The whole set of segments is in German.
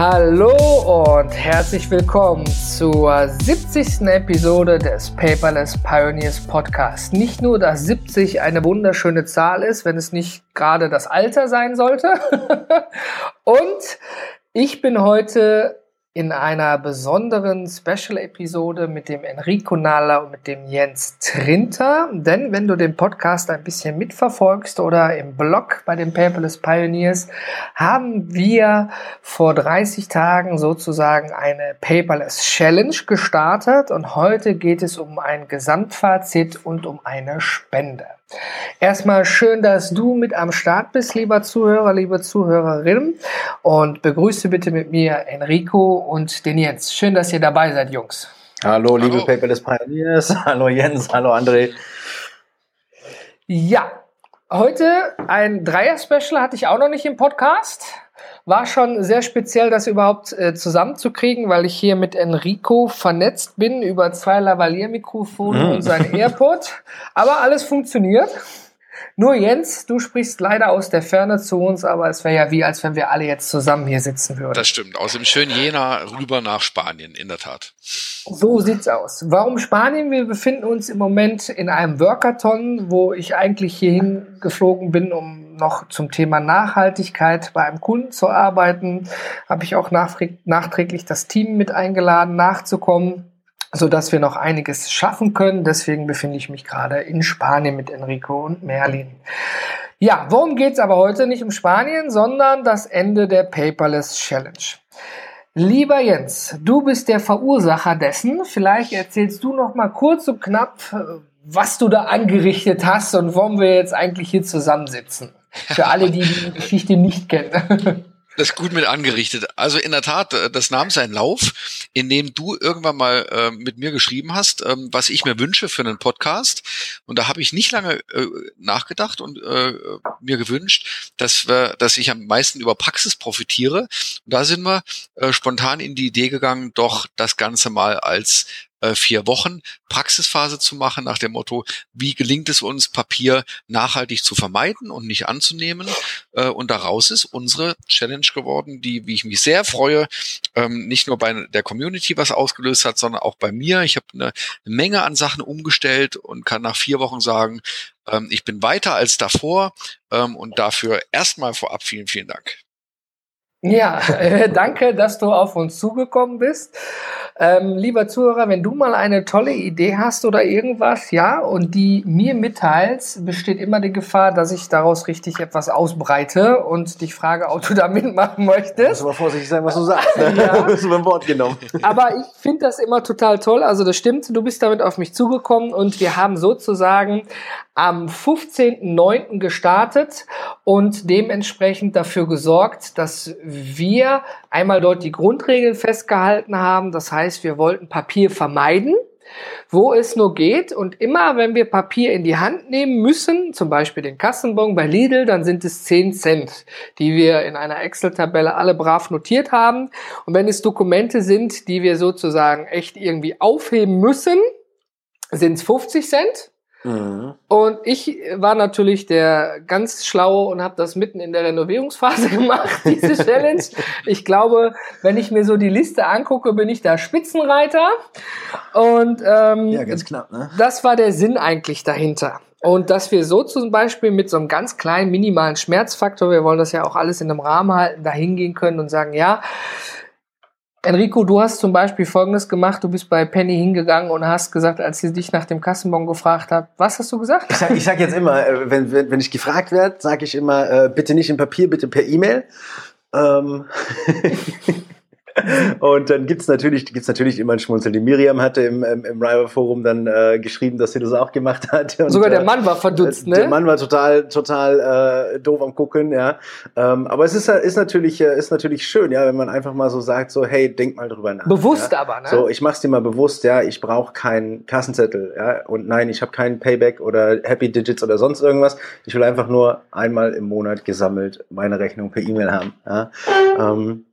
Hallo und herzlich willkommen zur 70. Episode des Paperless Pioneers Podcast. Nicht nur, dass 70 eine wunderschöne Zahl ist, wenn es nicht gerade das Alter sein sollte. und ich bin heute in einer besonderen Special-Episode mit dem Enrico Nahler und mit dem Jens Trinter. Denn wenn du den Podcast ein bisschen mitverfolgst oder im Blog bei den Paperless Pioneers, haben wir vor 30 Tagen sozusagen eine Paperless Challenge gestartet und heute geht es um ein Gesamtfazit und um eine Spende. Erstmal schön, dass du mit am Start bist, lieber Zuhörer, liebe Zuhörerin. Und begrüße bitte mit mir Enrico und den Jens. Schön, dass ihr dabei seid, Jungs. Hallo, liebe hallo. Paperless Pioneers. Hallo Jens, hallo André. Ja, heute ein Dreier-Special hatte ich auch noch nicht im Podcast. War schon sehr speziell, das überhaupt äh, zusammenzukriegen, weil ich hier mit Enrico vernetzt bin über zwei Lavalier-Mikrofone mhm. und sein AirPod. Aber alles funktioniert. Nur Jens, du sprichst leider aus der Ferne zu uns, aber es wäre ja wie, als wenn wir alle jetzt zusammen hier sitzen würden. Das stimmt. Aus dem schönen Jena rüber nach Spanien, in der Tat. So sieht's aus. Warum Spanien? Wir befinden uns im Moment in einem Workathon, wo ich eigentlich hierhin geflogen bin, um noch zum Thema Nachhaltigkeit bei einem Kunden zu arbeiten, habe ich auch nachträglich das Team mit eingeladen, nachzukommen, so dass wir noch einiges schaffen können. Deswegen befinde ich mich gerade in Spanien mit Enrico und Merlin. Ja, worum geht's aber heute? Nicht um Spanien, sondern das Ende der Paperless Challenge. Lieber Jens, du bist der Verursacher dessen. Vielleicht erzählst du noch mal kurz und knapp, was du da angerichtet hast und warum wir jetzt eigentlich hier zusammensitzen. Für alle, die die Geschichte nicht kennen. Das ist gut mit angerichtet. Also in der Tat, äh, das nahm seinen Lauf, in dem du irgendwann mal äh, mit mir geschrieben hast, ähm, was ich mir wünsche für einen Podcast. Und da habe ich nicht lange äh, nachgedacht und äh, mir gewünscht, dass wir, dass ich am meisten über Praxis profitiere. Und da sind wir äh, spontan in die Idee gegangen, doch das Ganze mal als äh, vier Wochen Praxisphase zu machen nach dem Motto, wie gelingt es uns, Papier nachhaltig zu vermeiden und nicht anzunehmen. Äh, und daraus ist unsere Challenge geworden, die, wie ich mich sehr freue, ähm, nicht nur bei der Community was ausgelöst hat, sondern auch bei mir. Ich habe eine Menge an Sachen umgestellt und kann nach vier Wochen sagen, ähm, ich bin weiter als davor ähm, und dafür erstmal vorab vielen, vielen Dank. Ja, äh, danke, dass du auf uns zugekommen bist. Ähm, lieber Zuhörer, wenn du mal eine tolle Idee hast oder irgendwas, ja, und die mir mitteilst, besteht immer die Gefahr, dass ich daraus richtig etwas ausbreite und dich frage, ob du da mitmachen möchtest. Muss aber vorsichtig sein, was du sagst. Ne? ja. Bist du beim Wort genommen. Aber ich finde das immer total toll. Also das stimmt, du bist damit auf mich zugekommen und wir haben sozusagen am 15.09. gestartet und dementsprechend dafür gesorgt, dass wir einmal dort die Grundregeln festgehalten haben. Das heißt, wir wollten Papier vermeiden wo es nur geht. Und immer, wenn wir Papier in die Hand nehmen müssen, zum Beispiel den Kassenbon bei Lidl, dann sind es 10 Cent, die wir in einer Excel-Tabelle alle brav notiert haben. Und wenn es Dokumente sind, die wir sozusagen echt irgendwie aufheben müssen, sind es 50 Cent. Mhm. Und ich war natürlich der ganz Schlaue und habe das mitten in der Renovierungsphase gemacht, diese Challenge. Ich glaube, wenn ich mir so die Liste angucke, bin ich da Spitzenreiter. Und ähm, ja, ganz knapp, ne? das war der Sinn eigentlich dahinter. Und dass wir so zum Beispiel mit so einem ganz kleinen minimalen Schmerzfaktor, wir wollen das ja auch alles in einem Rahmen halten, da hingehen können und sagen, ja, Enrico, du hast zum Beispiel Folgendes gemacht. Du bist bei Penny hingegangen und hast gesagt, als sie dich nach dem Kassenbon gefragt hat, was hast du gesagt? Ich sag, ich sag jetzt immer, äh, wenn, wenn, wenn ich gefragt werde, sage ich immer, äh, bitte nicht in Papier, bitte per E-Mail. Ähm und dann gibt's natürlich, gibt's natürlich immer ein Schmunzeln. Die Miriam hatte im, im, im Rival-Forum dann äh, geschrieben, dass sie das auch gemacht hat. Und, Sogar der äh, Mann war verdutzt, ne? Der Mann war total, total äh, doof am gucken, ja. Ähm, aber es ist, ist natürlich, äh, ist natürlich schön, ja, wenn man einfach mal so sagt, so, hey, denk mal drüber nach. Bewusst ja? aber, ne? So, ich mach's dir mal bewusst, ja, ich brauche keinen Kassenzettel, ja, und nein, ich habe keinen Payback oder Happy Digits oder sonst irgendwas. Ich will einfach nur einmal im Monat gesammelt meine Rechnung per E-Mail haben. Ja. Ähm,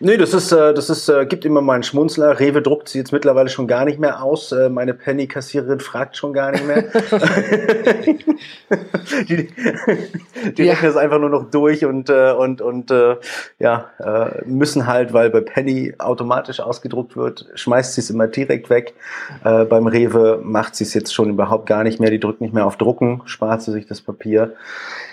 Nee, das ist, äh, das ist, äh, gibt immer mal einen Schmunzler. Rewe druckt sie jetzt mittlerweile schon gar nicht mehr aus. Äh, meine Penny-Kassiererin fragt schon gar nicht mehr. die die Ja. rechnen es einfach nur noch durch und, äh, und, und äh, ja, äh, müssen halt, weil bei Penny automatisch ausgedruckt wird, schmeißt sie es immer direkt weg. Äh, beim Rewe macht sie es jetzt schon überhaupt gar nicht mehr. Die drückt nicht mehr auf Drucken, spart sie sich das Papier.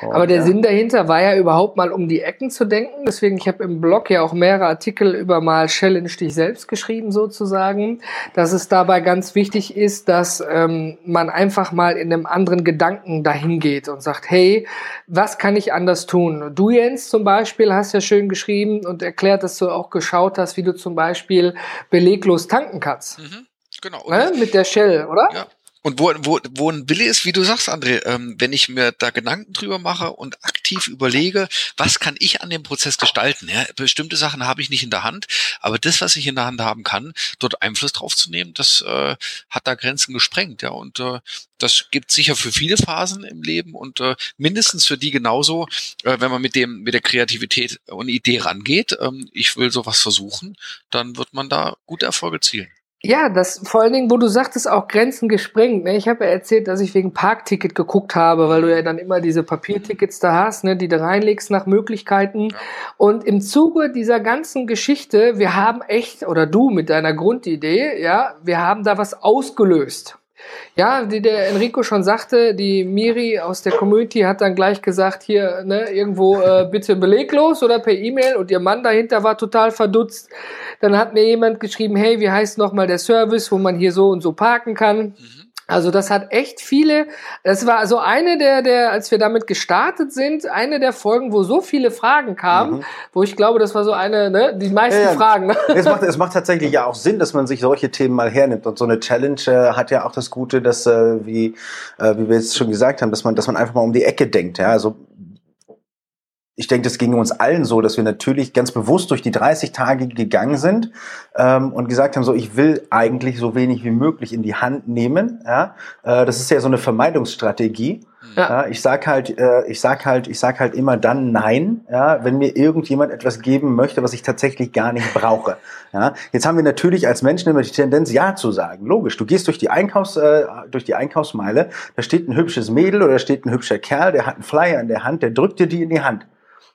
Und, Aber der ja. Sinn dahinter war ja überhaupt mal um die Ecken zu denken. Deswegen, ich habe im Blog ja auch mehrere Artikel über mal Challenge dich selbst geschrieben sozusagen, dass es dabei ganz wichtig ist, dass ähm, man einfach mal in einem anderen Gedanken dahin geht und sagt, hey, was kann ich anders tun? Du Jens zum Beispiel hast ja schön geschrieben und erklärt, dass du auch geschaut hast, wie du zum Beispiel beleglos tanken kannst. Mhm. Genau. Ne? Mit der Shell, oder? Ja. Und wo, wo, wo ein Wille ist, wie du sagst, André, ähm, wenn ich mir da Gedanken drüber mache und aktiv überlege, was kann ich an dem Prozess gestalten? Ja, bestimmte Sachen habe ich nicht in der Hand, aber das, was ich in der Hand haben kann, dort Einfluss drauf zu nehmen, das äh, hat da Grenzen gesprengt. Ja, und äh, das gibt sicher für viele Phasen im Leben und äh, mindestens für die genauso, äh, wenn man mit dem mit der Kreativität und Idee rangeht. Ähm, ich will sowas versuchen, dann wird man da gute Erfolge zielen. Ja, das vor allen Dingen, wo du sagtest, auch Grenzen gesprengt. Ne? Ich habe ja erzählt, dass ich wegen Parkticket geguckt habe, weil du ja dann immer diese Papiertickets da hast, ne, die du reinlegst nach Möglichkeiten. Ja. Und im Zuge dieser ganzen Geschichte, wir haben echt, oder du mit deiner Grundidee, ja, wir haben da was ausgelöst. Ja, wie der Enrico schon sagte, die Miri aus der Community hat dann gleich gesagt, hier, ne, irgendwo äh, bitte beleglos oder per E-Mail und ihr Mann dahinter war total verdutzt. Dann hat mir jemand geschrieben, hey, wie heißt nochmal der Service, wo man hier so und so parken kann? Also das hat echt viele, das war also eine der, der, als wir damit gestartet sind, eine der Folgen, wo so viele Fragen kamen, Mhm. wo ich glaube, das war so eine, ne, die meisten Ja, ja. Fragen. Ne? es, macht, es macht tatsächlich ja auch Sinn, dass man sich solche Themen mal hernimmt. Und so eine Challenge äh, hat ja auch das Gute, dass, äh, wie, äh, wie wir jetzt schon gesagt haben, dass man, dass man einfach mal um die Ecke denkt. Ja? Also ich denke, das ging uns allen so, dass wir natürlich ganz bewusst durch die 30 Tage gegangen sind ähm, und gesagt haben, so ich will eigentlich so wenig wie möglich in die Hand nehmen. Ja? Äh, das ist ja so eine Vermeidungsstrategie. Ja. Ja, ich sag halt, äh, ich sag halt, ich sag halt immer dann Nein, ja, wenn mir irgendjemand etwas geben möchte, was ich tatsächlich gar nicht brauche. Ja, jetzt haben wir natürlich als Menschen immer die Tendenz, Ja zu sagen. Logisch, du gehst durch die Einkaufs, äh, durch die Einkaufsmeile, da steht ein hübsches Mädel oder da steht ein hübscher Kerl, der hat einen Flyer in der Hand, der drückt dir die in die Hand.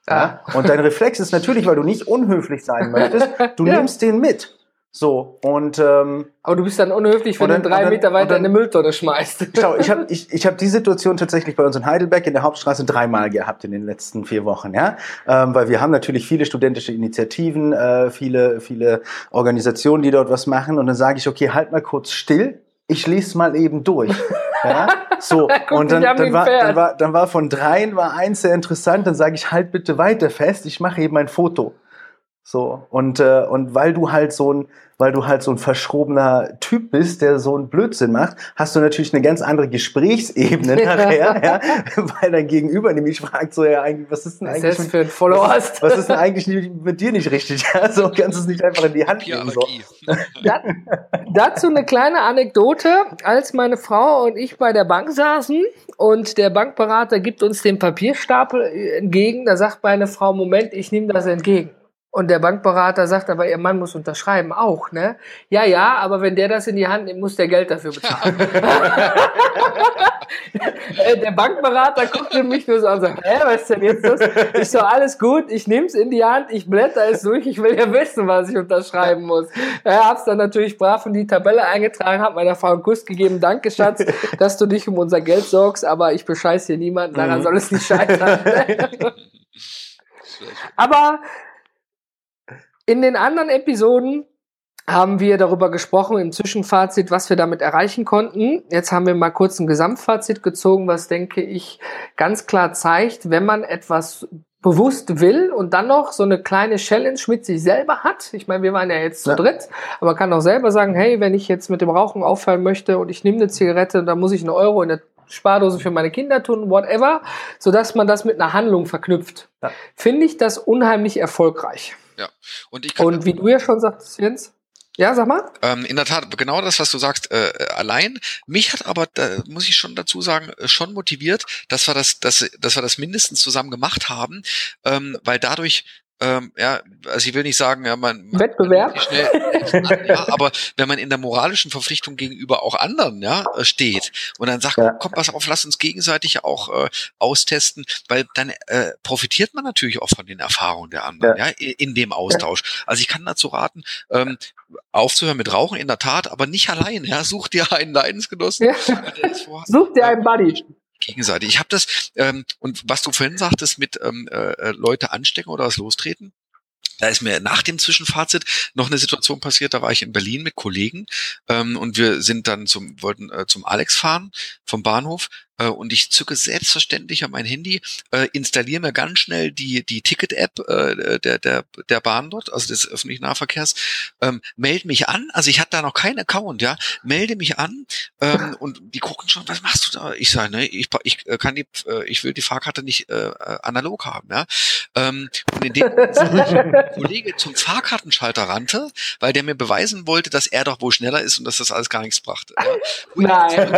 Ja, und dein Reflex ist natürlich, weil du nicht unhöflich sein möchtest, du Ja. nimmst den mit. So und ähm, Aber du bist dann unhöflich, wenn dann- du drei dann- Meter weiter dann- in eine Mülltonne schmeißt. Schau, ich habe ich, ich hab die Situation tatsächlich bei uns in Heidelberg in der Hauptstraße dreimal gehabt in den letzten vier Wochen, ja, ähm, weil wir haben natürlich viele studentische Initiativen, äh, viele viele Organisationen, die dort was machen, und dann sage ich, okay, halt mal kurz still, ich lese mal eben durch. Ja, so Guck und dann, dann, war, dann war dann war von dreien war eins sehr interessant, dann sage ich halt bitte weiter fest, ich mache eben ein Foto. So und äh, und weil du halt so ein weil du halt so ein verschrobener Typ bist, der so einen Blödsinn macht, hast du natürlich eine ganz andere Gesprächsebene nachher, ja, weil dein Gegenüber nämlich fragt so ja eigentlich, was ist denn Was eigentlich ist das für ein Follower hast? was ist denn eigentlich mit dir nicht richtig? Ja, so kannst du es nicht einfach in die Hand nehmen. So. Da, dazu eine kleine Anekdote. Als meine Frau und ich bei der Bank saßen und der Bankberater gibt uns den Papierstapel entgegen, da sagt meine Frau, Moment, ich nehme das entgegen. Und der Bankberater sagt, aber ihr Mann muss unterschreiben, auch, ne? Ja, ja, aber wenn der das in die Hand nimmt, muss der Geld dafür bezahlen. Äh, der Bankberater guckte mich nur so an und sagt, hä, was ist denn jetzt das? Ich so, alles gut, ich nehm's in die Hand, ich blätter es durch, ich will ja wissen, was ich unterschreiben muss. Ja, hab's dann natürlich brav in die Tabelle eingetragen, hab meiner Frau einen Kuss gegeben, danke Schatz, dass du dich um unser Geld sorgst, aber ich bescheiß hier niemanden, daran Mhm. soll es nicht scheitern. Aber in den anderen Episoden haben wir darüber gesprochen im Zwischenfazit, was wir damit erreichen konnten. Jetzt haben wir mal kurz ein Gesamtfazit gezogen, was denke ich ganz klar zeigt, wenn man etwas bewusst will und dann noch so eine kleine Challenge mit sich selber hat. Ich meine, wir waren ja jetzt zu Ja. dritt, aber man kann auch selber sagen, hey, wenn ich jetzt mit dem Rauchen aufhören möchte und ich nehme eine Zigarette, dann muss ich einen Euro in der Spardose für meine Kinder tun, whatever, sodass man das mit einer Handlung verknüpft. Ja. Finde ich das unheimlich erfolgreich. Ja. Und ich kann Und wie du ja schon sagtest, Jens, ja, sag mal. Ähm, in der Tat, genau das, was du sagst, äh, äh, allein. Mich hat aber, da muss ich schon dazu sagen, äh, schon motiviert, dass wir das, dass, dass wir das mindestens zusammen gemacht haben, ähm, weil dadurch ähm, ja, also ich will nicht sagen, ja, man, man Wettbewerb? schnell, ja, aber wenn man in der moralischen Verpflichtung gegenüber auch anderen ja, äh, steht und dann sagt, Ja. komm, pass auf, lass uns gegenseitig auch äh, austesten, weil dann äh, profitiert man natürlich auch von den Erfahrungen der anderen, ja, in, in dem Austausch. Also ich kann dazu raten, ähm, aufzuhören mit Rauchen in der Tat, aber nicht allein. Ja, such dir einen Leidensgenossen. Ja. Such dir einen Buddy. Gegenseitig. Ich habe das ähm, und was du vorhin sagtest mit ähm, äh, Leute anstecken oder was lostreten. Da ist mir nach dem Zwischenfazit noch eine Situation passiert. Da war ich in Berlin mit Kollegen ähm, und wir sind dann zum wollten äh, zum Alex fahren vom Bahnhof äh, und ich zücke selbstverständlich an mein Handy, äh, installiere mir ganz schnell die die Ticket-App äh, der der der Bahn dort, also des öffentlichen Nahverkehrs, ähm, melde mich an. Also ich hatte da noch keinen Account, ja, melde mich an ähm, und die gucken schon, was machst du da? Ich sage, ne, ich ich kann die, ich will die Fahrkarte nicht äh, analog haben, ja. Ähm, und in dem Kollege zum Fahrkartenschalter rannte, weil der mir beweisen wollte, dass er doch wohl schneller ist und dass das alles gar nichts brachte. Ja. Nein.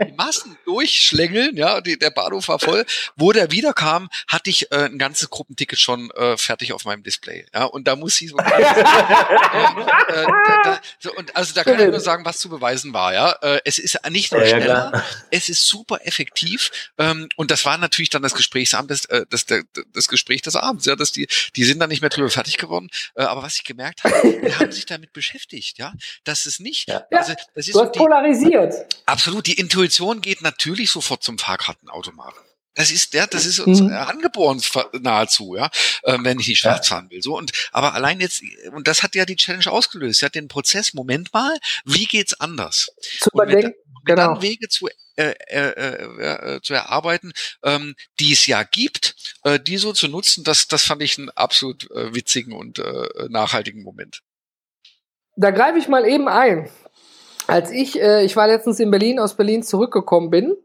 Massen durchschlängeln, ja, die, der Bahnhof war voll. Wo der wiederkam, hatte ich äh, ein ganzes Gruppenticket schon äh, fertig auf meinem Display. Ja, und da muss ich so, äh, äh, da, so und also da kann ich nur sagen, was zu beweisen war. Ja, äh, es ist nicht nur Ja, ja, schneller, klar. es ist super effektiv. Ähm, und das war natürlich dann das Gesprächsabend, das, äh, das, das, das Gespräch des Abends. Ja, dass die, die sind dann nicht mehr drüber fertig geworden. Äh, aber was ich gemerkt habe, die haben sich damit beschäftigt. Ja, das ist nicht. Ja. Also das ist Du so hast die, polarisiert. Absolut, die Intuition geht natürlich sofort zum Fahrkartenautomaten. Das ist der, das ist uns Mhm. äh, angeboren nahezu, ja, ähm, wenn ich nicht schwarz fahren will. So und aber allein jetzt und das hat ja die Challenge ausgelöst. Sie hat den Prozess. Moment mal, wie geht's anders? Zu überdenken. Genau. dann Wege zu äh, äh, äh, äh, zu erarbeiten, ähm, die es ja gibt, äh, die so zu nutzen, das, das fand ich einen absolut äh, witzigen und äh, nachhaltigen Moment. Da greife ich mal eben ein. Als ich, äh, ich war letztens in Berlin, aus Berlin zurückgekommen bin,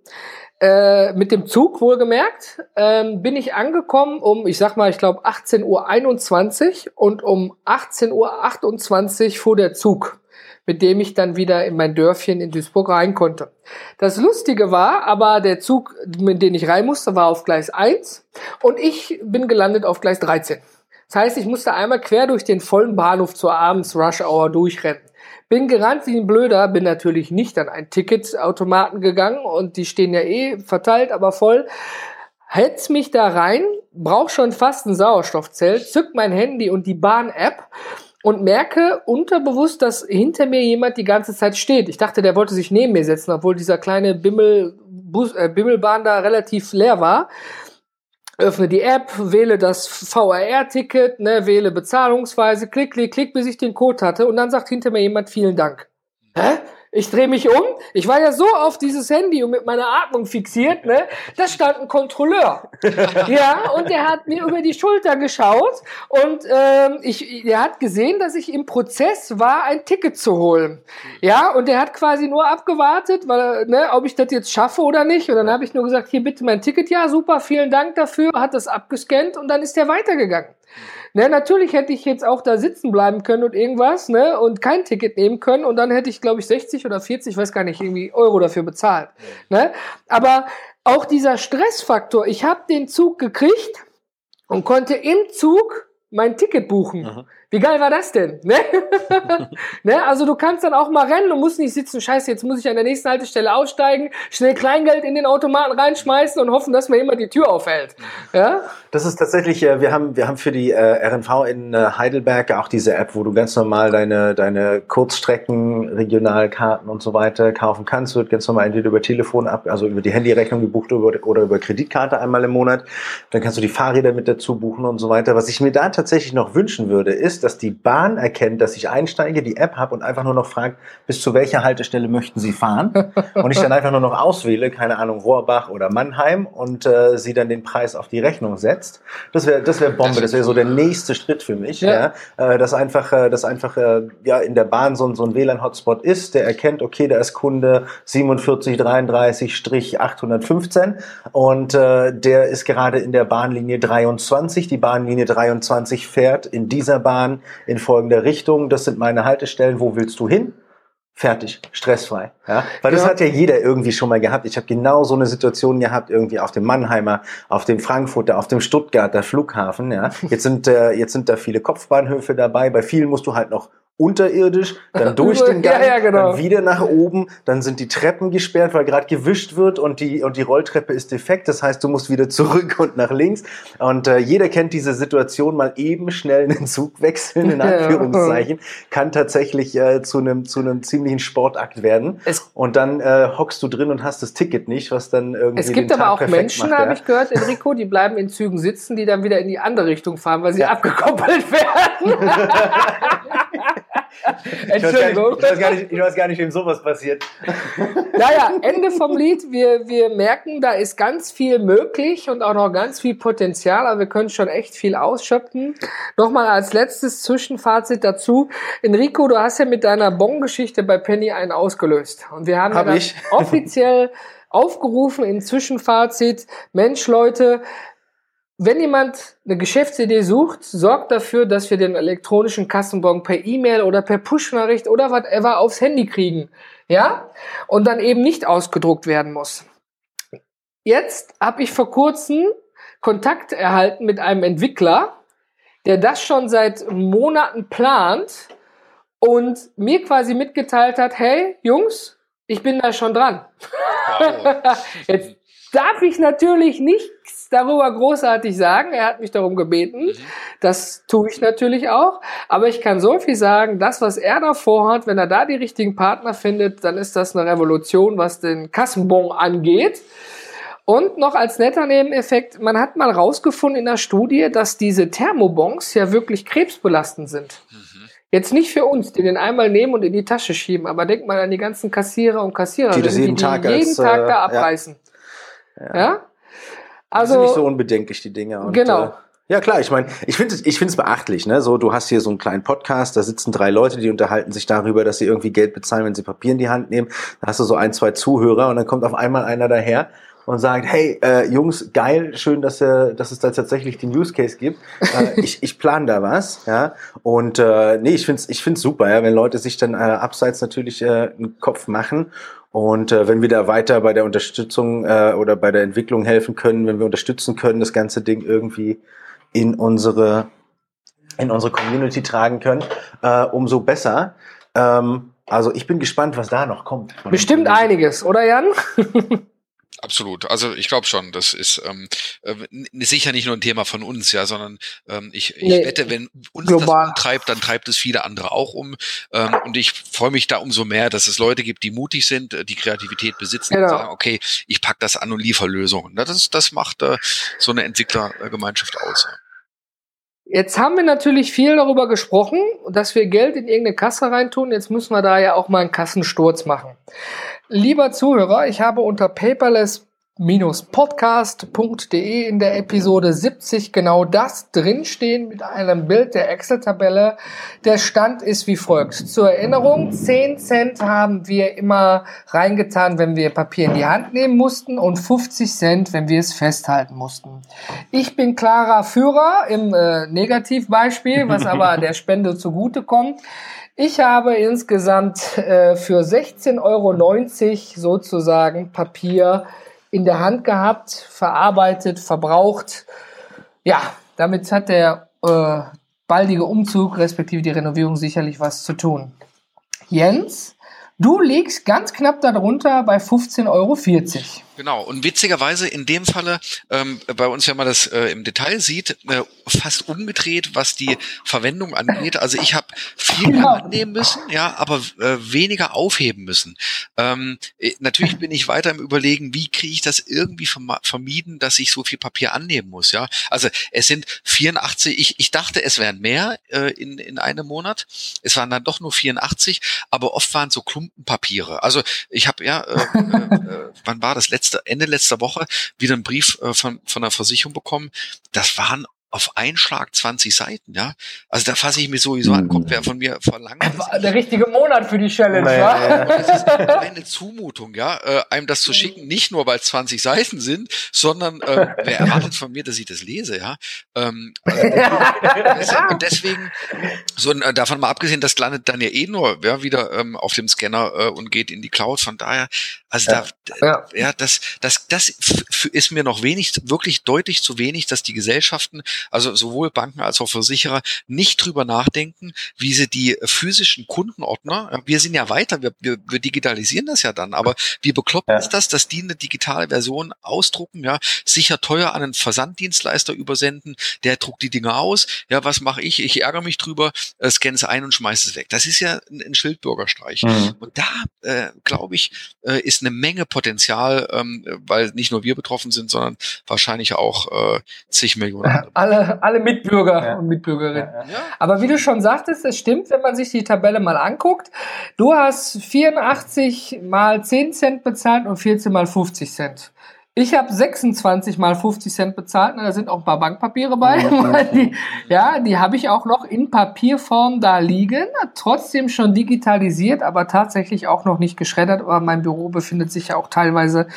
äh, mit dem Zug wohlgemerkt, ähm, bin ich angekommen um, ich sag mal, ich glaube 18.21 Uhr und um 18.28 Uhr fuhr der Zug, mit dem ich dann wieder in mein Dörfchen in Duisburg rein konnte. Das Lustige war, aber der Zug, mit dem ich rein musste, war auf Gleis 1 und ich bin gelandet auf Gleis 13. Das heißt, ich musste einmal quer durch den vollen Bahnhof zur Abends Rush Hour durchrennen. Bin gerannt wie ein Blöder, bin natürlich nicht an einen Ticketautomaten gegangen und die stehen ja eh verteilt, aber voll. Hetz mich da rein, brauch schon fast ein Sauerstoffzelt, zück mein Handy und die Bahn-App und merke unterbewusst, dass hinter mir jemand die ganze Zeit steht. Ich dachte, der wollte sich neben mir setzen, obwohl dieser kleine Bimmel, Bus, äh, Bimmelbahn da relativ leer war öffne die App, wähle das VRR-Ticket, ne, wähle Bezahlungsweise, klick, klick, klick, bis ich den Code hatte und dann sagt hinter mir jemand vielen Dank. Hä? Ich drehe mich um. Ich war ja so auf dieses Handy und mit meiner Atmung fixiert, ne? Da stand ein Kontrolleur. ja, und der hat mir über die Schulter geschaut und ähm, ich, der hat gesehen, dass ich im Prozess war, ein Ticket zu holen. Ja, und der hat quasi nur abgewartet, weil, ne, ob ich das jetzt schaffe oder nicht. Und dann habe ich nur gesagt, hier bitte mein Ticket. Ja, super, vielen Dank dafür. Hat das abgescannt und dann ist der weitergegangen. Ne, natürlich hätte ich jetzt auch da sitzen bleiben können und irgendwas, ne, und kein Ticket nehmen können und dann hätte ich, glaube ich, 60 oder 40, ich weiß gar nicht, irgendwie Euro dafür bezahlt. Ne? Aber auch dieser Stressfaktor, ich habe den Zug gekriegt und konnte im Zug mein Ticket buchen. Mhm. Wie geil war das denn? Ne? ne? Also du kannst dann auch mal rennen und musst nicht sitzen, scheiße, jetzt muss ich an der nächsten Haltestelle aussteigen, schnell Kleingeld in den Automaten reinschmeißen und hoffen, dass mir immer die Tür aufhält. Ja? Das ist tatsächlich, äh, wir haben, wir haben für die äh, RNV in äh, Heidelberg auch diese App, wo du ganz normal deine, deine Kurzstrecken, Regionalkarten und so weiter kaufen kannst. Wird ganz normal entweder über Telefon ab, also über die Handyrechnung gebucht oder, oder über Kreditkarte einmal im Monat. Dann kannst du die Fahrräder mit dazu buchen und so weiter. Was ich mir da tatsächlich noch wünschen würde, ist, ist, dass die Bahn erkennt, dass ich einsteige, die App habe und einfach nur noch fragt, bis zu welcher Haltestelle möchten Sie fahren? und ich dann einfach nur noch auswähle, keine Ahnung, Rohrbach oder Mannheim und äh, sie dann den Preis auf die Rechnung setzt. Das wäre das wäre Bombe, das wäre so der nächste Schritt für mich, ja. ja äh, dass einfach, äh, dass einfach äh, ja in der Bahn so, ein so ein WLAN-Hotspot ist, der erkennt, okay, da ist Kunde 4733-815 und äh, der ist gerade in der Bahnlinie 23. Die Bahnlinie 23 fährt in dieser Bahn in folgender Richtung. Das sind meine Haltestellen. Wo willst du hin? Fertig, stressfrei. Ja? Weil das ja. hat ja jeder irgendwie schon mal gehabt. Ich habe genau so eine Situation gehabt, irgendwie auf dem Mannheimer, auf dem Frankfurter, auf dem Stuttgarter Flughafen. Ja? Jetzt, sind, äh, jetzt sind da viele Kopfbahnhöfe dabei. Bei vielen musst du halt noch unterirdisch, dann durch den Gang, ja, ja, genau. dann wieder nach oben, dann sind die Treppen gesperrt, weil gerade gewischt wird und die und die Rolltreppe ist defekt. Das heißt, du musst wieder zurück und nach links. Und äh, jeder kennt diese Situation, mal eben schnell einen Zug wechseln in Anführungszeichen, kann tatsächlich äh, zu einem zu einem ziemlichen Sportakt werden. Es und dann äh, hockst du drin und hast das Ticket nicht, was dann irgendwie Es gibt aber auch Menschen, habe ich gehört, Enrico, die bleiben in Zügen sitzen, die dann wieder in die andere Richtung fahren, weil sie ja. abgekoppelt werden. Entschuldigung. Ich weiß, gar nicht, ich weiß gar nicht, wem sowas passiert. Naja, Ende vom Lied. Wir, wir merken, da ist ganz viel möglich und auch noch ganz viel Potenzial, aber wir können schon echt viel ausschöpfen. Nochmal als letztes Zwischenfazit dazu. Enrico, du hast ja mit deiner Bon-Geschichte bei Penny einen ausgelöst. Und wir haben Hab ja ich. offiziell aufgerufen in Zwischenfazit. Mensch, Leute, wenn jemand eine Geschäftsidee sucht, sorgt dafür, dass wir den elektronischen Kassenbon per E-Mail oder per Push-Nachricht oder whatever aufs Handy kriegen. Ja? Und dann eben nicht ausgedruckt werden muss. Jetzt habe ich vor kurzem Kontakt erhalten mit einem Entwickler, der das schon seit Monaten plant und mir quasi mitgeteilt hat, hey Jungs, ich bin da schon dran. Wow. Jetzt darf ich natürlich nichts darüber großartig sagen. Er hat mich darum gebeten. Mhm. Das tue ich natürlich auch. Aber ich kann so viel sagen, das, was er da vorhat, wenn er da die richtigen Partner findet, dann ist das eine Revolution, was den Kassenbon angeht. Und noch als netter Nebeneffekt, man hat mal rausgefunden in der Studie, dass diese Thermobons ja wirklich krebsbelastend sind. Mhm. Jetzt nicht für uns, die den einmal nehmen und in die Tasche schieben, aber denk mal an die ganzen Kassierer und Kassiererinnen, die, jeden, die, die Tag, jeden als, Tag da abreißen. Ja. Ja. Also. sind nicht so unbedenklich, die Dinge. Und, genau. Äh, ja klar, ich meine, ich finde es ich find's beachtlich, ne? So, du hast hier so einen kleinen Podcast, da sitzen drei Leute, die unterhalten sich darüber, dass sie irgendwie Geld bezahlen, wenn sie Papier in die Hand nehmen. Da hast du so ein, zwei Zuhörer und dann kommt auf einmal einer daher und sagt, hey, äh, Jungs, geil, schön, dass, äh, dass es da tatsächlich den Use Case gibt. Äh, ich ich plane da was, ja. Und äh, nee, ich find's ich find's super, ja, wenn Leute sich dann äh, abseits natürlich äh, einen Kopf machen und äh, wenn wir da weiter bei der Unterstützung äh, oder bei der Entwicklung helfen können, wenn wir unterstützen können, das ganze Ding irgendwie in unsere in unsere Community tragen können, äh, umso besser. Ähm, also ich bin gespannt, was da noch kommt. Bestimmt einiges, oder Jan? Absolut. Also ich glaube schon, das ist ähm, äh, sicher nicht nur ein Thema von uns, ja, sondern ähm, ich, ich nee, wette, wenn uns global. das umtreibt, dann treibt es viele andere auch um. Ähm, und ich freue mich da umso mehr, dass es Leute gibt, die mutig sind, äh, die Kreativität besitzen genau. und sagen, okay, ich pack das an und liefer Lösungen. Das, das macht äh, so eine Entwicklergemeinschaft aus. Jetzt haben wir natürlich viel darüber gesprochen, dass wir Geld in irgendeine Kasse reintun. Jetzt müssen wir da ja auch mal einen Kassensturz machen. Lieber Zuhörer, ich habe unter paperless podcast.de in der Episode 70 genau das drinstehen mit einem Bild der Excel-Tabelle. Der Stand ist wie folgt. Zur Erinnerung, 10 Cent haben wir immer reingetan, wenn wir Papier in die Hand nehmen mussten und 50 Cent, wenn wir es festhalten mussten. Ich bin klarer Führer im äh, Negativbeispiel, was aber der Spende zugute kommt. Ich habe insgesamt äh, für 16,90 Euro sozusagen Papier in der Hand gehabt, verarbeitet, verbraucht. Ja, damit hat der äh, baldige Umzug respektive die Renovierung sicherlich was zu tun. Jens, du liegst ganz knapp darunter bei 15,40 Euro. Genau, und witzigerweise in dem Falle, ähm, bei uns, wenn man das äh, im Detail sieht, äh, fast umgedreht, was die Verwendung angeht. Also ich habe viel mehr annehmen müssen, ja, aber äh, weniger aufheben müssen. Ähm, äh, natürlich bin ich weiter im Überlegen, wie kriege ich das irgendwie vermieden, dass ich so viel Papier annehmen muss, ja. Also es sind 84, ich, ich dachte, es wären mehr äh, in, in einem Monat. Es waren dann doch nur 84, aber oft waren so Klumpenpapiere. Also ich habe ja, äh, äh, äh, wann war das? Letzte, Ende letzter Woche wieder einen Brief äh, von, von der Versicherung bekommen. Das waren auf einen Schlag 20 Seiten, ja. Also da fasse ich mir sowieso an, guck, wer von mir verlangt. Der richtige Monat für die Challenge, ja. Das ist eine Zumutung, ja, äh, einem das zu schicken, nicht nur weil es 20 Seiten sind, sondern äh, wer erwartet von mir, dass ich das lese, ja. Ähm, also, und deswegen, so äh, davon mal abgesehen, das landet dann ja eh nur ja, wieder ähm, auf dem Scanner äh, und geht in die Cloud. Von daher, also ja. da, ja, ja das, das, das ist mir noch wenig, wirklich deutlich zu wenig, dass die Gesellschaften also sowohl Banken als auch Versicherer, nicht drüber nachdenken, wie sie die physischen Kundenordner, wir sind ja weiter, wir, wir, wir digitalisieren das ja dann, aber wie bekloppt ja. ist das, dass die eine digitale Version ausdrucken, ja, sicher teuer an einen Versanddienstleister übersenden, der druckt die Dinge aus, ja, was mache ich? Ich ärgere mich drüber, äh, scanne es ein und schmeiße es weg. Das ist ja ein, ein Schildbürgerstreich. Mhm. Und da, äh, glaube ich, äh, ist eine Menge Potenzial, ähm, weil nicht nur wir betroffen sind, sondern wahrscheinlich auch äh, zig Millionen. Alle alle, alle Mitbürger ja. und Mitbürgerinnen. Ja, Aber wie du schon sagtest, es stimmt, wenn man sich die Tabelle mal anguckt. Du hast 84 mal 10 Cent bezahlt und 14 mal 50 Cent. Ich habe 26 mal 50 Cent bezahlt. Da sind auch ein paar Bankpapiere bei. die, ja, die habe ich auch noch in Papierform da liegen. Trotzdem schon digitalisiert, aber tatsächlich auch noch nicht geschreddert. Aber mein Büro befindet sich ja auch teilweise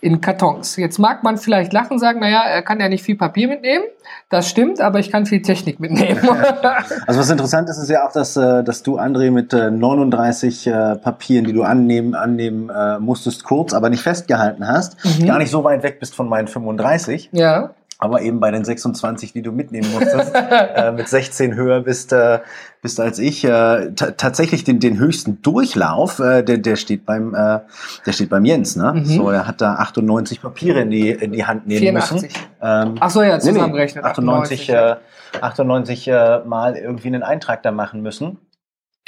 in Kartons. Jetzt mag man vielleicht lachen, sagen, naja, er kann ja nicht viel Papier mitnehmen. Das stimmt, aber ich kann viel Technik mitnehmen. also was interessant ist, ist ja auch, dass, äh, dass du, André, mit 39 äh, äh, Papieren, die du annehmen, annehmen musstest, kurz, aber nicht festgehalten hast, mhm. gar nicht so weit weg bist von meinen 35. Ja aber eben bei den 26, die du mitnehmen musstest, äh, mit 16 höher bist, äh, bist als ich. Äh, tatsächlich den, den höchsten Durchlauf, äh, der, der steht beim, äh, der steht beim Jens. Ne? Mhm. So, er hat da 98 Papiere in die in die Hand nehmen 84. müssen. Ähm, Ach so, ja, zusammenrechnen. Nee, 98, 98, äh, 98 äh, mal irgendwie einen Eintrag da machen müssen.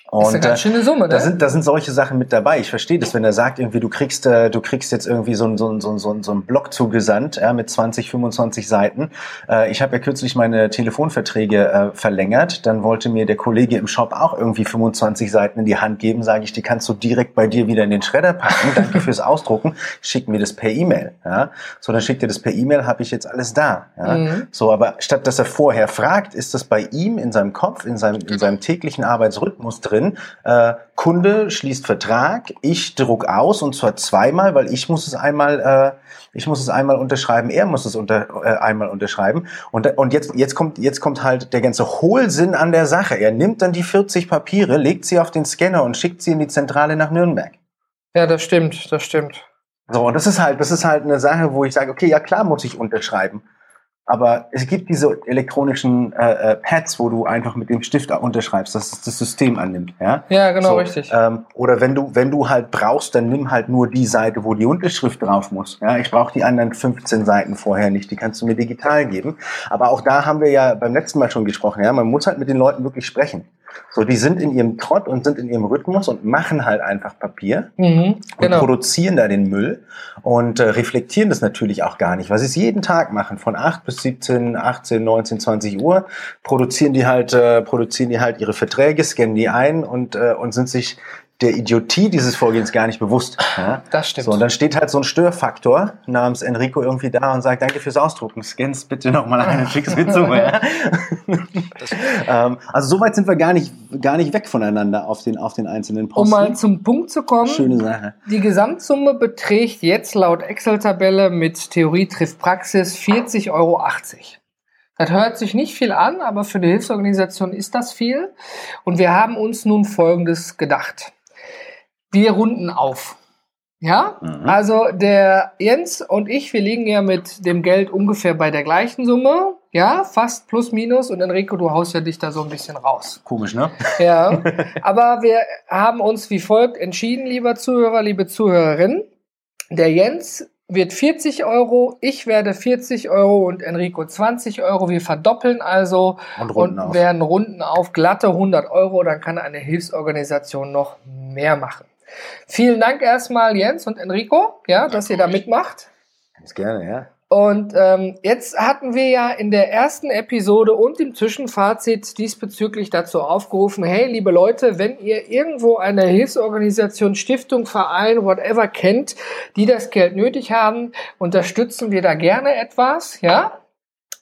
Und, das ist eine ganz schöne Summe, ne? Da sind, da sind solche Sachen mit dabei. Ich verstehe das, wenn er sagt, irgendwie, du kriegst, äh, du kriegst jetzt irgendwie so ein, so ein, so ein, so ein, so ein Block zugesandt, ja, mit 20, 25 Seiten. Äh, ich habe ja kürzlich meine Telefonverträge äh, verlängert. Dann wollte mir der Kollege im Shop auch irgendwie 25 Seiten in die Hand geben. Sage ich, die kannst du direkt bei dir wieder in den Schredder packen. Danke fürs Ausdrucken. Schick mir das per E-Mail. Ja? So, dann schickt er das per E-Mail, habe ich jetzt alles da. Ja? Mhm. So, aber statt dass er vorher fragt, ist das bei ihm in seinem Kopf, in seinem, in seinem täglichen Arbeitsrhythmus drin drin. Äh, Kunde schließt Vertrag, ich druck aus und zwar zweimal, weil ich muss es einmal, äh, ich muss es einmal unterschreiben, er muss es unter, äh, einmal unterschreiben. Und, und jetzt, jetzt kommt, jetzt kommt halt der ganze Hohlsinn an der Sache. Er nimmt dann die 40 Papiere, legt sie auf den Scanner und schickt sie in die Zentrale nach Nürnberg. Ja, das stimmt, das stimmt. So, und das ist halt, das ist halt eine Sache, wo ich sage, okay, ja klar muss ich unterschreiben. Aber es gibt diese elektronischen äh, äh, Pads, wo du einfach mit dem Stift unterschreibst, dass es das System annimmt. Ja, ja genau, so, richtig. Ähm, oder wenn du, wenn du halt brauchst, dann nimm halt nur die Seite, wo die Unterschrift drauf muss. Ja, ich brauche die anderen 15 Seiten vorher nicht, die kannst du mir digital geben. Aber auch da haben wir ja beim letzten Mal schon gesprochen, ja, man muss halt mit den Leuten wirklich sprechen. So, die sind in ihrem Trott und sind in ihrem Rhythmus und machen halt einfach Papier mhm, genau. und produzieren da den Müll und äh, reflektieren das natürlich auch gar nicht, weil sie es jeden Tag machen, von 8 bis 17, 18, 19, 20 Uhr, produzieren die halt, äh, produzieren die halt ihre Verträge, scannen die ein und, äh, und sind sich der Idiotie dieses Vorgehens gar nicht bewusst. Ja? Das stimmt. So, und dann steht halt so ein Störfaktor namens Enrico irgendwie da und sagt, danke fürs Ausdrucken, scans bitte nochmal eine Summe. Ja? ähm, also soweit sind wir gar nicht, gar nicht weg voneinander auf den, auf den einzelnen Posten. Um mal zum Punkt zu kommen. Schöne Sache. Die Gesamtsumme beträgt jetzt laut Excel-Tabelle mit Theorie trifft Praxis 40,80 Euro. Das hört sich nicht viel an, aber für eine Hilfsorganisation ist das viel. Und wir haben uns nun Folgendes gedacht wir runden auf. Ja, mhm. also der Jens und ich, wir liegen ja mit dem Geld ungefähr bei der gleichen Summe. Ja, fast plus minus. Und Enrico, du haust ja dich da so ein bisschen raus. Komisch, ne? Ja, aber wir haben uns wie folgt entschieden, lieber Zuhörer, liebe Zuhörerinnen. Der Jens wird 40 Euro, ich werde 40 Euro und Enrico 20 Euro. Wir verdoppeln also Und und, runden auf. werden Runden auf glatte 100 Euro. Dann kann eine Hilfsorganisation noch mehr machen. Vielen Dank erstmal Jens und Enrico, ja, dass ihr da mitmacht. Ganz gerne, ja. Und ähm, jetzt hatten wir ja in der ersten Episode und im Zwischenfazit diesbezüglich dazu aufgerufen, hey, liebe Leute, wenn ihr irgendwo eine Hilfsorganisation, Stiftung, Verein, whatever kennt, die das Geld nötig haben, unterstützen wir da gerne etwas, ja?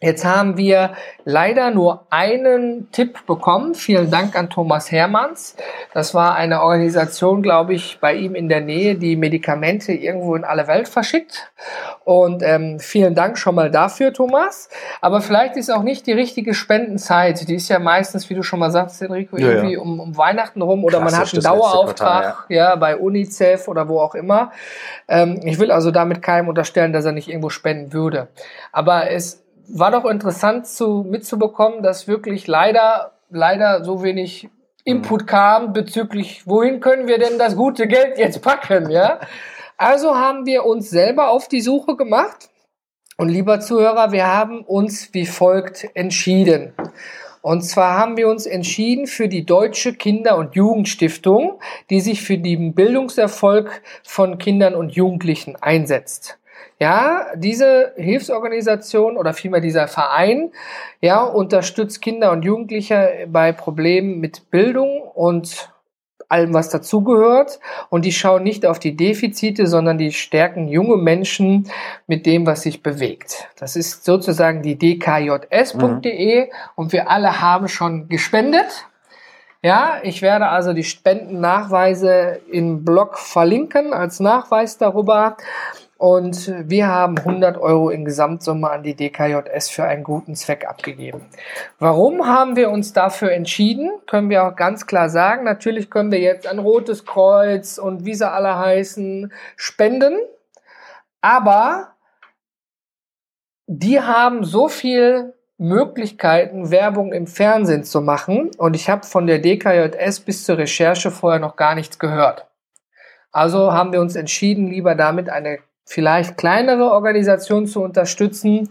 Jetzt haben wir leider nur einen Tipp bekommen. Vielen Dank an Thomas Hermanns. Das war eine Organisation, glaube ich, bei ihm in der Nähe, die Medikamente irgendwo in alle Welt verschickt. Und ähm, vielen Dank schon mal dafür, Thomas. Aber vielleicht ist auch nicht die richtige Spendenzeit. Die ist ja meistens, wie du schon mal sagst, Enrico, Ja, ja. irgendwie Um, um Weihnachten rum oder man hat einen Dauerauftrag Quartal, ja, bei UNICEF oder wo auch immer. Ähm, ich will also damit keinem unterstellen, dass er nicht irgendwo spenden würde. Aber es war doch interessant zu, mitzubekommen, dass wirklich leider, leider so wenig Input kam bezüglich, wohin können wir denn das gute Geld jetzt packen, ja? Also haben wir uns selber auf die Suche gemacht. Und lieber Zuhörer, wir haben uns wie folgt entschieden. Und zwar haben wir uns entschieden für die Deutsche Kinder- und Jugendstiftung, die sich für den Bildungserfolg von Kindern und Jugendlichen einsetzt. Ja, diese Hilfsorganisation oder vielmehr dieser Verein, ja, unterstützt Kinder und Jugendliche bei Problemen mit Bildung und allem, was dazugehört. Und die schauen nicht auf die Defizite, sondern die stärken junge Menschen mit dem, was sich bewegt. Das ist sozusagen die dkjs.de und wir alle haben schon gespendet. Ja, ich werde also die Spendennachweise im Blog verlinken als Nachweis darüber. Und wir haben 100 Euro in Gesamtsumme an die DKJS für einen guten Zweck abgegeben. Warum haben wir uns dafür entschieden? Können wir auch ganz klar sagen. Natürlich können wir jetzt ein Rotes Kreuz und wie sie alle heißen spenden. Aber die haben so viel Möglichkeiten, Werbung im Fernsehen zu machen. Und ich habe von der DKJS bis zur Recherche vorher noch gar nichts gehört. Also haben wir uns entschieden, lieber damit eine vielleicht kleinere Organisation zu unterstützen.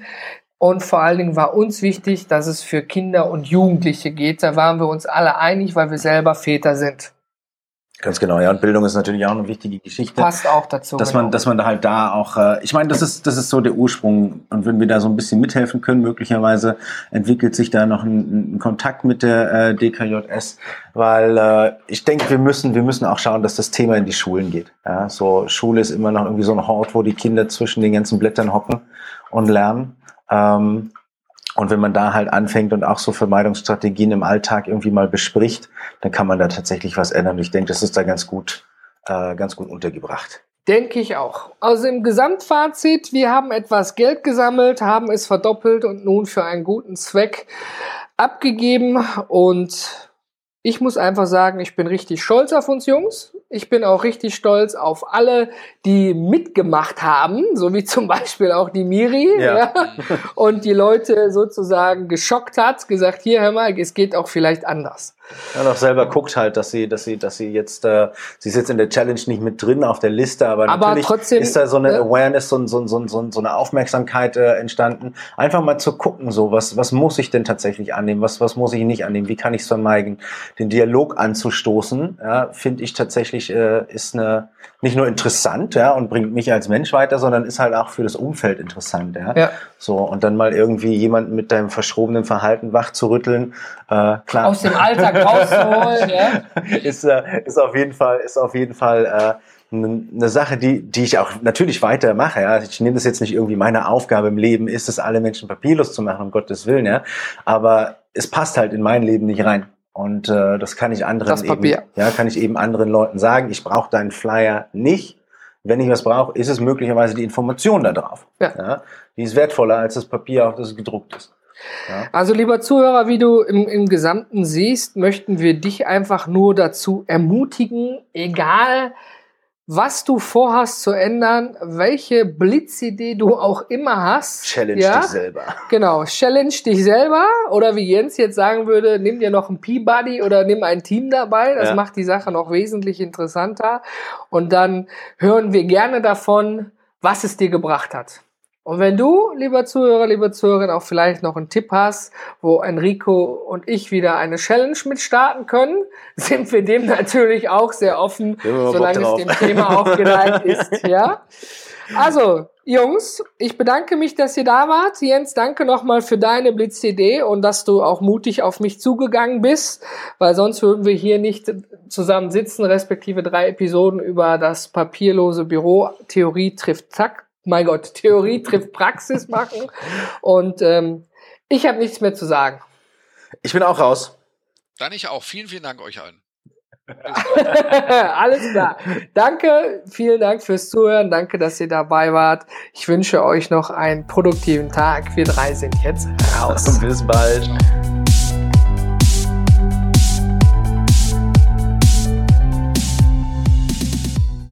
Und vor allen Dingen war uns wichtig, dass es für Kinder und Jugendliche geht. Da waren wir uns alle einig, weil wir selber Väter sind. Ganz genau, ja. Und Bildung ist natürlich auch eine wichtige Geschichte. Passt auch dazu. dass genau. man, dass man da halt da auch, äh, ich meine, das ist, das ist so der Ursprung. Und wenn wir da so ein bisschen mithelfen können, möglicherweise entwickelt sich da noch ein, ein Kontakt mit der äh, DKJS, weil äh, ich denke, wir müssen, wir müssen auch schauen, dass das Thema in die Schulen geht. Ja, so Schule ist immer noch irgendwie so ein Hort, wo die Kinder zwischen den ganzen Blättern hocken und lernen. Ähm, und wenn man da halt anfängt und auch so Vermeidungsstrategien im Alltag irgendwie mal bespricht, dann kann man da tatsächlich was ändern. Ich denke, das ist da ganz gut, äh, ganz gut untergebracht. Denke ich auch. Also im Gesamtfazit, wir haben etwas Geld gesammelt, haben es verdoppelt und nun für einen guten Zweck abgegeben. Und ich muss einfach sagen, ich bin richtig stolz auf uns Jungs. Ich bin auch richtig stolz auf alle, die mitgemacht haben, so wie zum Beispiel auch die Miri, Ja. ja. und die Leute sozusagen geschockt hat, gesagt, hier, hör mal, es geht auch vielleicht anders. Ja, noch selber guckt halt, dass sie, dass sie, dass sie jetzt, äh, sie ist jetzt in der Challenge nicht mit drin auf der Liste, aber, Aber natürlich trotzdem, ist da so eine ne? Awareness, so, so, so, so, so eine Aufmerksamkeit äh, entstanden. Einfach mal zu gucken, so was, was muss ich denn tatsächlich annehmen, was, was muss ich nicht annehmen, wie kann ich es vermeiden, den Dialog anzustoßen, ja, finde ich tatsächlich äh, ist eine nicht nur interessant, ja, und bringt mich als Mensch weiter, sondern ist halt auch für das Umfeld interessant, ja. Ja. So und dann mal irgendwie jemanden mit deinem verschrobenen Verhalten wach zu rütteln, äh, klar Aus dem Alltag rauszuholen, ja. ist, äh, ist auf jeden Fall, ist auf jeden Fall äh, eine ne Sache, die, die ich auch natürlich weitermache. Ja. Ich nehme das jetzt nicht irgendwie meine Aufgabe im Leben, ist es, alle Menschen papierlos zu machen, um Gottes Willen, ja. Aber es passt halt in mein Leben nicht rein. Und äh, das kann ich anderen Das Papier. eben, ja, kann ich eben anderen Leuten sagen. Ich brauche deinen Flyer nicht. Wenn ich was brauche, ist es möglicherweise die Information da drauf. Ja. Die ist wertvoller als das Papier, auf das es gedruckt ist. Ja. Also lieber Zuhörer, wie du im, im Gesamten siehst, möchten wir dich einfach nur dazu ermutigen, egal was du vorhast zu ändern, welche Blitzidee du auch immer hast. Challenge ja? dich selber. Genau, challenge dich selber oder wie Jens jetzt sagen würde, nimm dir noch einen P-Buddy oder nimm ein Team dabei. Das Ja. macht die Sache noch wesentlich interessanter. Und dann hören wir gerne davon, was es dir gebracht hat. Und wenn du, lieber Zuhörer, liebe Zuhörerin, auch vielleicht noch einen Tipp hast, wo Enrico und ich wieder eine Challenge mit starten können, sind wir dem natürlich auch sehr offen, solange es dem Thema auch geneigt ist. Ja. Also, Jungs, ich bedanke mich, dass ihr da wart. Jens, danke nochmal für deine Blitzidee und dass du auch mutig auf mich zugegangen bist, weil sonst würden wir hier nicht zusammen sitzen, respektive drei Episoden über das papierlose Büro. Theorie trifft Zack. Mein Gott, Theorie trifft Praxis machen. Und ähm, ich habe nichts mehr zu sagen. Ich bin auch raus. Dann ich auch. Vielen, vielen Dank euch allen. Alles klar. Danke, vielen Dank fürs Zuhören. Danke, dass ihr dabei wart. Ich wünsche euch noch einen produktiven Tag. Wir drei sind jetzt raus. Bis bald.